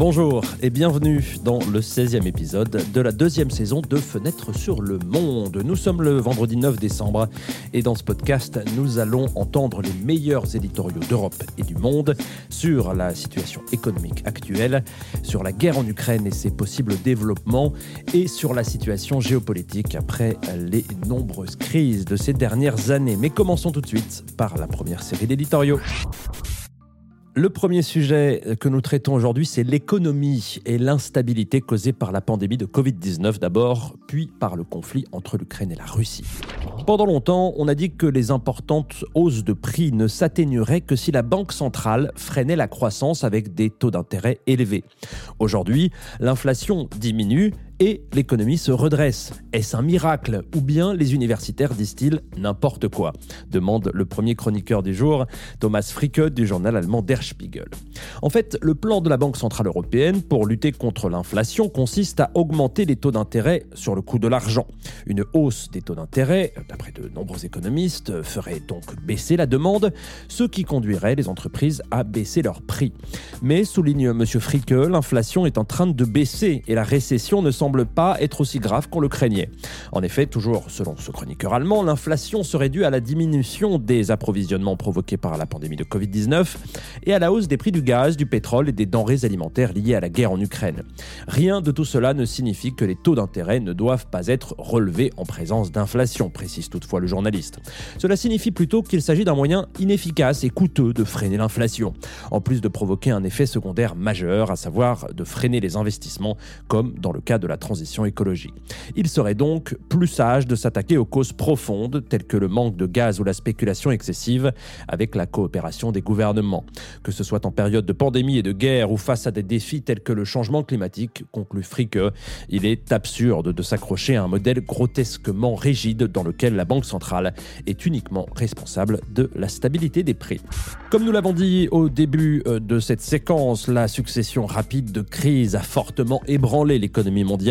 Bonjour et bienvenue dans le 16e épisode de la deuxième saison de Fenêtre sur le Monde. Nous sommes le vendredi 9 décembre et dans ce podcast, nous allons entendre les meilleurs éditoriaux d'Europe et du monde sur la situation économique actuelle, sur la guerre en Ukraine et ses possibles développements et sur la situation géopolitique après les nombreuses crises de ces dernières années. Mais commençons tout de suite par la première série d'éditoriaux. Le premier sujet que nous traitons aujourd'hui, c'est l'économie et l'instabilité causée par la pandémie de Covid-19 d'abord, puis par le conflit entre l'Ukraine et la Russie. Pendant longtemps, on a dit que les importantes hausses de prix ne s'atténueraient que si la Banque centrale freinait la croissance avec des taux d'intérêt élevés. Aujourd'hui, l'inflation diminue et l'économie se redresse. Est-ce un miracle Ou bien les universitaires disent-ils n'importe quoi demande le premier chroniqueur du jour, Thomas Fricke du journal allemand Der Spiegel. En fait, le plan de la Banque Centrale Européenne pour lutter contre l'inflation consiste à augmenter les taux d'intérêt sur le coût de l'argent. Une hausse des taux d'intérêt, d'après de nombreux économistes, ferait donc baisser la demande, ce qui conduirait les entreprises à baisser leurs prix. Mais, souligne M. Fricke, l'inflation est en train de baisser et la récession ne semble pas être aussi grave qu'on le craignait. En effet, toujours selon ce chroniqueur allemand, l'inflation serait due à la diminution des approvisionnements provoqués par la pandémie de Covid-19 et à la hausse des prix du gaz, du pétrole et des denrées alimentaires liées à la guerre en Ukraine. Rien de tout cela ne signifie que les taux d'intérêt ne doivent pas être relevés en présence d'inflation, précise toutefois le journaliste. Cela signifie plutôt qu'il s'agit d'un moyen inefficace et coûteux de freiner l'inflation, en plus de provoquer un effet secondaire majeur, à savoir de freiner les investissements, comme dans le cas de la transition écologique. Il serait donc plus sage de s'attaquer aux causes profondes telles que le manque de gaz ou la spéculation excessive avec la coopération des gouvernements. Que ce soit en période de pandémie et de guerre ou face à des défis tels que le changement climatique, conclut Fricke, il est absurde de s'accrocher à un modèle grotesquement rigide dans lequel la Banque centrale est uniquement responsable de la stabilité des prix. Comme nous l'avons dit au début euh, de cette séquence, la succession rapide de crises a fortement ébranlé l'économie mondiale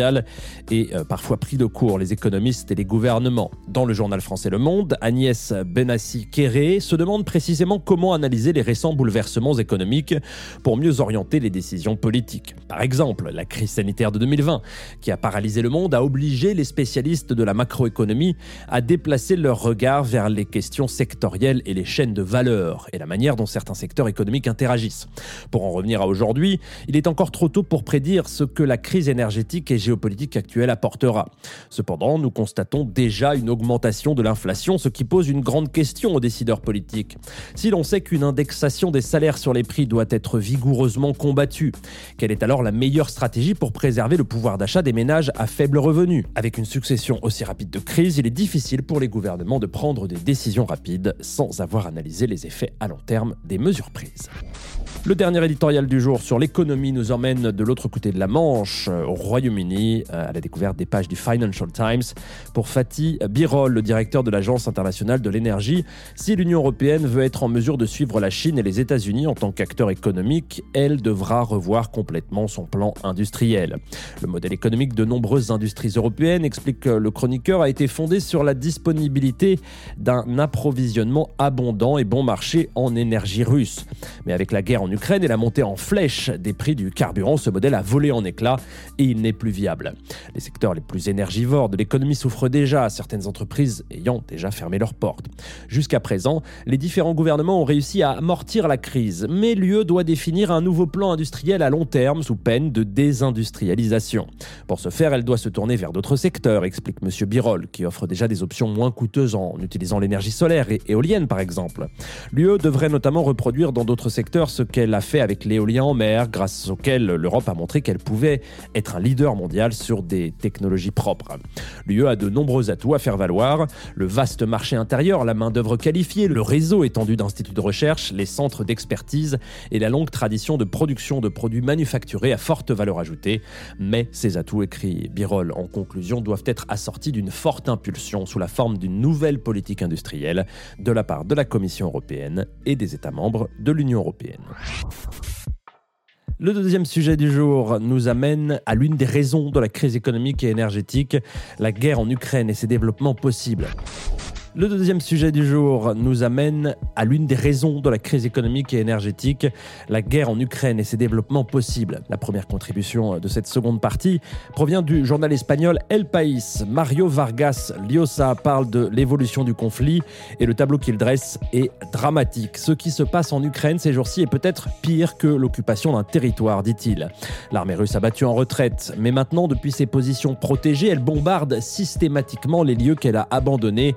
et euh, parfois pris de court les économistes et les gouvernements. Dans le journal français Le Monde, Agnès Benassi-Kéré se demande précisément comment analyser les récents bouleversements économiques pour mieux orienter les décisions politiques. Par exemple, la crise sanitaire de 2020, qui a paralysé le monde, a obligé les spécialistes de la macroéconomie à déplacer leur regard vers les questions sectorielles et les chaînes de valeur et la manière dont certains secteurs économiques interagissent. Pour en revenir à aujourd'hui, il est encore trop tôt pour prédire ce que la crise énergétique et géopolitique actuelle apportera. Cependant, nous constatons déjà une augmentation de l'inflation, ce qui pose une grande question aux décideurs politiques. Si l'on sait qu'une indexation des salaires sur les prix doit être vigoureusement combattue, quelle est alors la meilleure stratégie pour préserver le pouvoir d'achat des ménages à faible revenu? Avec une succession aussi rapide de crises, il est difficile pour les gouvernements de prendre des décisions rapides sans avoir analysé les effets à long terme des mesures prises. Le dernier éditorial du jour sur l'économie nous emmène de l'autre côté de la Manche, au Royaume-Uni, euh, à la découverte des pages du Financial Times. Pour Fatih Birol, le directeur de l'Agence internationale de l'énergie, si l'Union européenne veut être en mesure de suivre la Chine et les États-Unis en tant qu'acteur économique, elle devra revoir complètement son plan industriel. Le modèle économique de nombreuses industries européennes, explique le chroniqueur, a été fondé sur la disponibilité d'un approvisionnement abondant et bon marché en énergie russe. Mais avec la guerre en Ukraine et la montée en flèche des prix du carburant, ce modèle a volé en éclats et il n'est plus Les secteurs les plus énergivores de l'économie souffrent déjà, certaines entreprises ayant déjà fermé leurs portes. Jusqu'à présent, les différents gouvernements ont réussi à amortir la crise, mais l'UE doit définir un nouveau plan industriel à long terme sous peine de désindustrialisation. Pour ce faire, elle doit se tourner vers d'autres secteurs, explique M. Birol, qui offre déjà des options moins coûteuses en utilisant l'énergie solaire et éolienne par exemple. L'UE devrait notamment reproduire dans d'autres secteurs ce qu'elle a fait avec l'éolien en mer, grâce auquel l'Europe a montré qu'elle pouvait être un leader mondial sur des technologies propres. L'UE a de nombreux atouts à faire valoir, le vaste marché intérieur, la main-d'œuvre qualifiée, le réseau étendu d'instituts de recherche, les centres d'expertise et la longue tradition de production de produits manufacturés à forte valeur ajoutée. Mais ces atouts, écrit Birol en conclusion, doivent être assortis d'une forte impulsion sous la forme d'une nouvelle politique industrielle de la part de la Commission européenne et des États membres de l'Union européenne. Le deuxième sujet du jour nous amène à l'une des raisons de la crise économique et énergétique, la guerre en Ukraine et ses développements possibles. Le deuxième sujet du jour nous amène à l'une des raisons de la crise économique et énergétique, la guerre en Ukraine et ses développements possibles. La première contribution de cette seconde partie provient du journal espagnol El País. Mario Vargas Llosa parle de l'évolution du conflit et le tableau qu'il dresse est dramatique. Ce qui se passe en Ukraine ces jours-ci est peut-être pire que l'occupation d'un territoire, dit-il. L'armée russe a battu en retraite, mais maintenant, depuis ses positions protégées, elle bombarde systématiquement les lieux qu'elle a abandonnés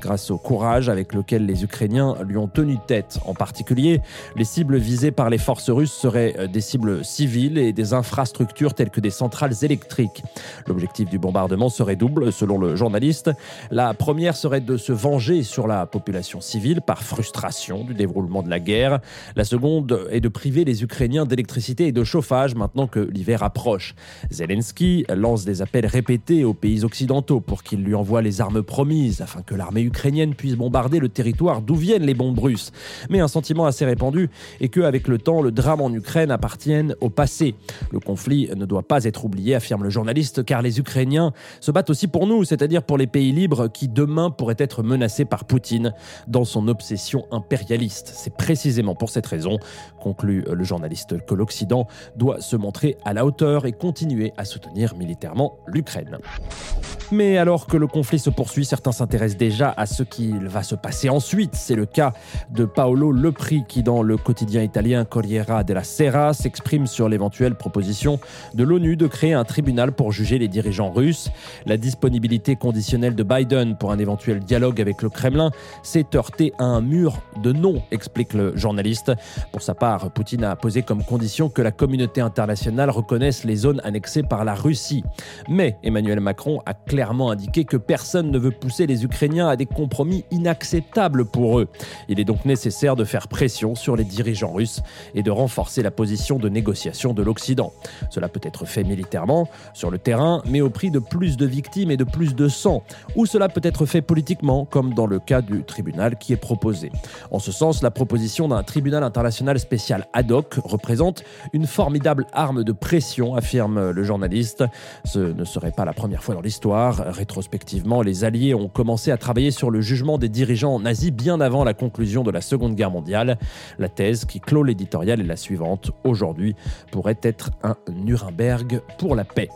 grâce au courage avec lequel les Ukrainiens lui ont tenu tête. En particulier, les cibles visées par les forces russes seraient euh, des cibles civiles et des infrastructures telles que des centrales électriques. L'objectif du bombardement serait double, selon le journaliste. La première serait de se venger sur la population civile par frustration du déroulement de la guerre. La seconde est de priver les Ukrainiens d'électricité et de chauffage maintenant que l'hiver approche. Zelensky lance des appels répétés aux pays occidentaux pour qu'ils lui envoient les armes promises afin que l'armée ukrainienne puisse bombarder le territoire d'où viennent les bombes russes. Mais un sentiment assez répandu est qu'avec le temps, le drame en Ukraine appartienne au passé. Le conflit ne doit pas être oublié, affirme le journaliste, car les Ukrainiens se battent aussi pour nous, c'est-à-dire pour les pays libres qui demain pourraient être menacés par Poutine dans son obsession impérialiste. C'est précisément pour cette raison, conclut le journaliste, que l'Occident doit se montrer à la hauteur et continuer à soutenir militairement l'Ukraine. Mais alors que le conflit se poursuit, certains s'intéressent déjà à ce qu'il va se passer ensuite. C'est le cas de Paolo Lepri qui, dans le quotidien italien Corriera della Sera, s'exprime sur l'éventuelle proposition de l'ONU de créer un tribunal pour juger les dirigeants russes. La disponibilité conditionnelle de Biden pour un éventuel dialogue avec le Kremlin s'est heurtée à un mur de non, explique le journaliste. Pour sa part, Poutine a posé comme condition que la communauté internationale reconnaisse les zones annexées par la Russie. Mais Emmanuel Macron a clairement indiqué que personne ne veut pousser les Ukrainiens à compromis inacceptables pour eux. Il est donc nécessaire de faire pression sur les dirigeants russes et de renforcer la position de négociation de l'Occident. Cela peut être fait militairement, sur le terrain, mais au prix de plus de victimes et de plus de sang, ou cela peut être fait politiquement, comme dans le cas du tribunal qui est proposé. En ce sens, la proposition d'un tribunal international spécial ad hoc représente une formidable arme de pression, affirme le journaliste. Ce ne serait pas la première fois dans l'histoire. Rétrospectivement, les Alliés ont commencé à travailler sur le jugement des dirigeants nazis bien avant la conclusion de la Seconde Guerre mondiale. La thèse qui clôt l'éditorial est la suivante. Aujourd'hui pourrait être un Nuremberg pour la paix.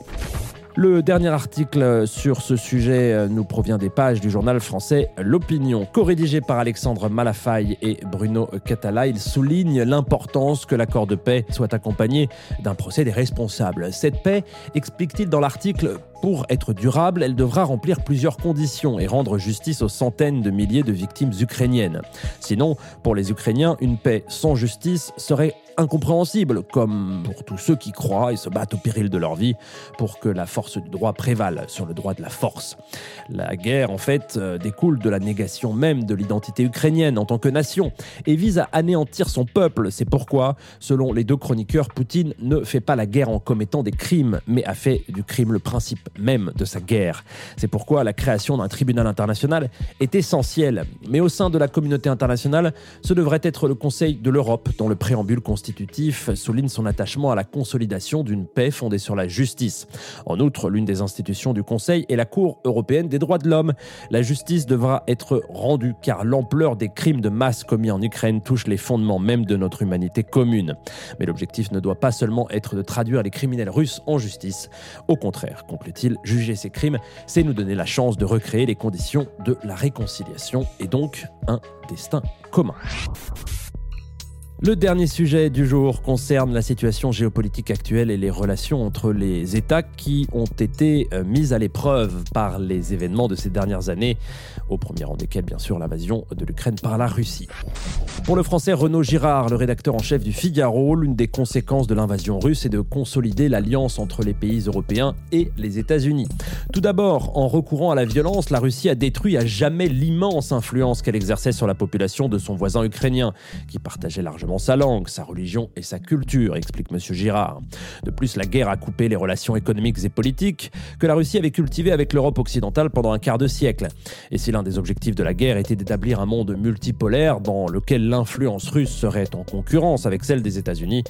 Le dernier article sur ce sujet euh, nous provient des pages du journal français L'Opinion. Co-rédigé par Alexandre Malafaille et Bruno Catala, il souligne l'importance que l'accord de paix soit accompagné d'un procès des responsables. Cette paix, explique-t-il dans l'article, pour être durable, elle devra remplir plusieurs conditions et rendre justice aux centaines de milliers de victimes ukrainiennes. Sinon, pour les Ukrainiens, une paix sans justice serait incompréhensible, comme pour tous ceux qui croient et se battent au péril de leur vie pour que la force du droit prévale sur le droit de la force. La guerre, en fait, euh, découle de la négation même de l'identité ukrainienne en tant que nation et vise à anéantir son peuple. C'est pourquoi, selon les deux chroniqueurs, Poutine ne fait pas la guerre en commettant des crimes, mais a fait du crime le principe même de sa guerre. C'est pourquoi la création d'un tribunal international est essentielle. Mais au sein de la communauté internationale, ce devrait être le Conseil de l'Europe, dont le préambule constitutif souligne son attachement à la consolidation d'une paix fondée sur la justice. En outre, l'une des institutions du Conseil est la Cour européenne des droits de l'homme. La justice devra être rendue car l'ampleur des crimes de masse commis en Ukraine touche les fondements même de notre humanité commune. Mais l'objectif ne doit pas seulement être de traduire les criminels russes en justice. Au contraire, conclut juger ces crimes, c'est nous donner la chance de recréer les conditions de la réconciliation et donc un destin commun. Le dernier sujet du jour concerne la situation géopolitique actuelle et les relations entre les États qui ont été euh, mises à l'épreuve par les événements de ces dernières années, au premier rang desquels bien sûr l'invasion de l'Ukraine par la Russie. Pour le français Renaud Girard, le rédacteur en chef du Figaro, l'une des conséquences de l'invasion russe est de consolider l'alliance entre les pays européens et les États-Unis. Tout d'abord, en recourant à la violence, la Russie a détruit à jamais l'immense influence qu'elle exerçait sur la population de son voisin ukrainien, qui partageait largement sa langue, sa religion et sa culture, explique M. Girard. De plus, la guerre a coupé les relations économiques et politiques que la Russie avait cultivées avec l'Europe occidentale pendant un quart de siècle. Et si l'un des objectifs de la guerre était d'établir un monde multipolaire dans lequel l'influence russe serait en concurrence avec celle des États-Unis,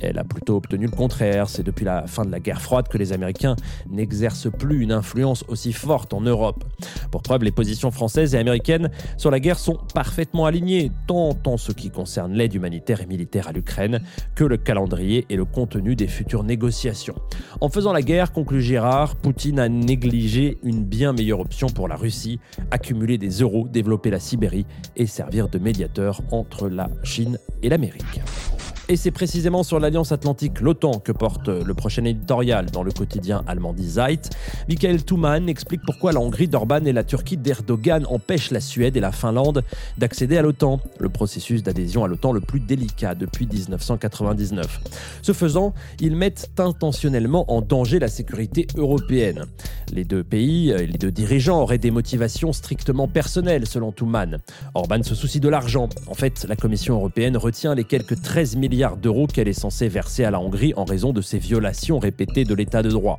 elle a plutôt obtenu le contraire. C'est depuis la fin de la guerre froide que les Américains n'exercent plus une influence aussi forte en Europe. Pour preuve, les positions françaises et américaines sur la guerre sont parfaitement alignées, tant en ce qui concerne l'aide humanitaire et militaire à l'Ukraine que le calendrier et le contenu des futures négociations. En faisant la guerre, conclut Gérard, Poutine a négligé une bien meilleure option pour la Russie, accumuler des euros, développer la Sibérie et servir de médiateur entre la Chine et l'Amérique. Et c'est précisément sur l'Alliance Atlantique, l'OTAN, que porte le prochain éditorial dans le quotidien allemand Die Zeit. Michael Thumann explique pourquoi la Hongrie d'Orban et la Turquie d'Erdogan empêchent la Suède et la Finlande d'accéder à l'OTAN, le processus d'adhésion à l'OTAN le plus délicat depuis 1999. Ce faisant, ils mettent intentionnellement en danger la sécurité européenne. Les deux pays, les deux dirigeants auraient des motivations strictement personnelles, selon Thumann. Orban se soucie de l'argent. En fait, la Commission européenne retient les quelques 13 milliards d'euros qu'elle est censée verser à la Hongrie en raison de ses violations répétées de l'état de droit.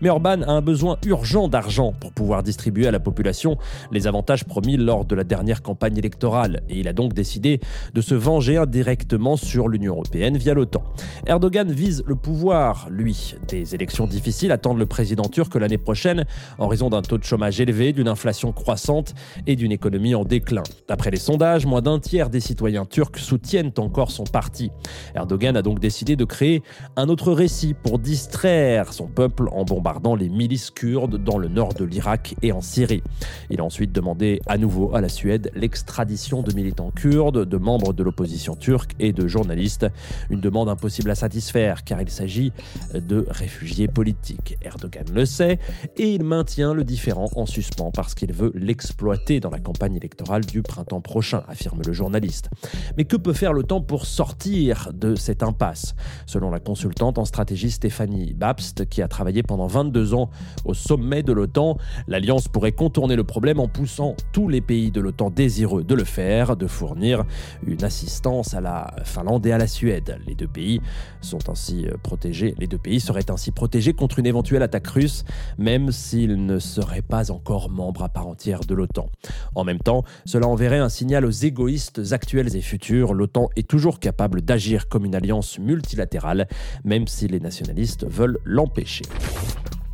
Mais Orban a un besoin urgent d'argent pour pouvoir distribuer à la population les avantages promis lors de la dernière campagne électorale et il a donc décidé de se venger indirectement sur l'Union européenne via l'OTAN. Erdogan vise le pouvoir, lui. Des élections difficiles attendent le président turc l'année prochaine en raison d'un taux de chômage élevé, d'une inflation croissante et d'une économie en déclin. D'après les sondages, moins d'un tiers des citoyens turcs soutiennent encore son parti. Erdogan a donc décidé de créer un autre récit pour distraire son peuple en bombardant les milices kurdes dans le nord de l'Irak et en Syrie. Il a ensuite demandé à nouveau à la Suède l'extradition de militants kurdes, de membres de l'opposition turque et de journalistes. Une demande impossible à satisfaire car il s'agit de réfugiés politiques. Erdogan le sait et il maintient le différend en suspens parce qu'il veut l'exploiter dans la campagne électorale du printemps prochain, affirme le journaliste. Mais que peut faire le temps pour sortir de cette impasse. Selon la consultante en stratégie Stéphanie Babst, qui a travaillé pendant 22 ans au sommet de l'OTAN, l'Alliance pourrait contourner le problème en poussant tous les pays de l'OTAN désireux de le faire, de fournir une assistance à la Finlande et à la Suède. Les deux pays sont ainsi euh, protégés, les deux pays seraient ainsi protégés contre une éventuelle attaque russe, même s'ils ne seraient pas encore membres à part entière de l'OTAN. En même temps, cela enverrait un signal aux égoïstes actuels et futurs. L'OTAN est toujours capable d'agir comme une alliance multilatérale, même si les nationalistes veulent l'empêcher.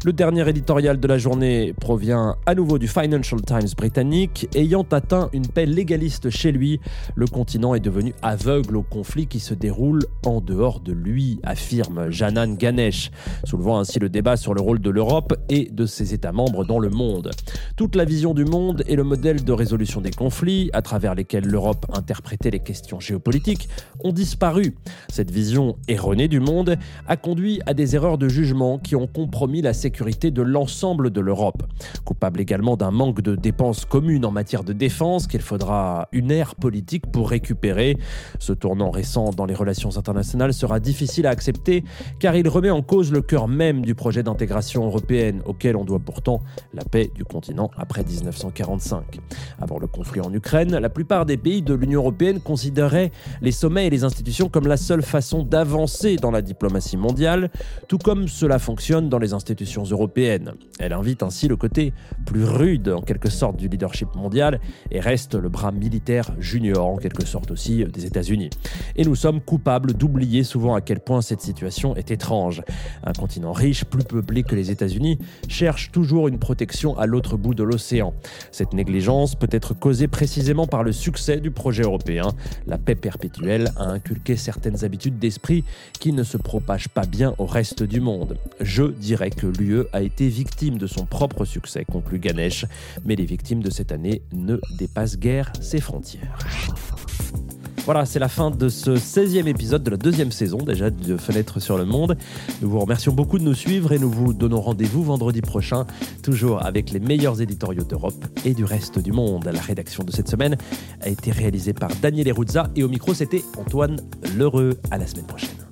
Le dernier éditorial de la journée provient à nouveau du Financial Times britannique. Ayant atteint une paix légaliste chez lui, le continent est devenu aveugle au conflit qui se déroule en dehors de lui, affirme Janan Ganesh, soulevant ainsi le débat sur le rôle de l'Europe et de ses États membres dans le monde. Toute la vision du monde et le modèle de résolution des conflits, à travers lesquels l'Europe interprétait les questions géopolitiques, ont disparu. Cette vision erronée du monde a conduit à des erreurs de jugement qui ont compromis la sécurité de l'ensemble de l'Europe. Coupable également d'un manque de dépenses communes en matière de défense qu'il faudra une ère politique pour récupérer. Ce tournant récent dans les relations internationales sera difficile à accepter car il remet en cause le cœur même du projet d'intégration européenne auquel on doit pourtant la paix du continent après 1945. Avant le conflit en Ukraine, la plupart des pays de l'Union européenne considéraient les sommets et les institutions comme la seule façon d'avancer dans la diplomatie mondiale, tout comme cela fonctionne dans les institutions européennes. Elle invite ainsi le côté plus rude en quelque sorte du leadership mondial et reste le bras militaire junior en quelque sorte aussi des États-Unis. Et nous sommes coupables d'oublier souvent à quel point cette situation est étrange. Un continent riche, plus peuplé que les États-Unis, cherche toujours une protection à l'autre bout de l'océan. Cette négligence peut être causée précisément par le succès du projet européen. La paix perpétuelle a inculqué certaines habitudes d'esprit qui ne se propagent pas bien au reste du monde. Je dirais que a été victime de son propre succès, conclut Ganesh, mais les victimes de cette année ne dépassent guère ses frontières. Voilà, c'est la fin de ce 16e épisode de la deuxième saison déjà de Fenêtre sur le Monde. Nous vous remercions beaucoup de nous suivre et nous vous donnons rendez-vous vendredi prochain, toujours avec les meilleurs éditoriaux d'Europe et du reste du monde. La rédaction de cette semaine a été réalisée par Daniel Eruzza et au micro c'était Antoine Lheureux. À la semaine prochaine.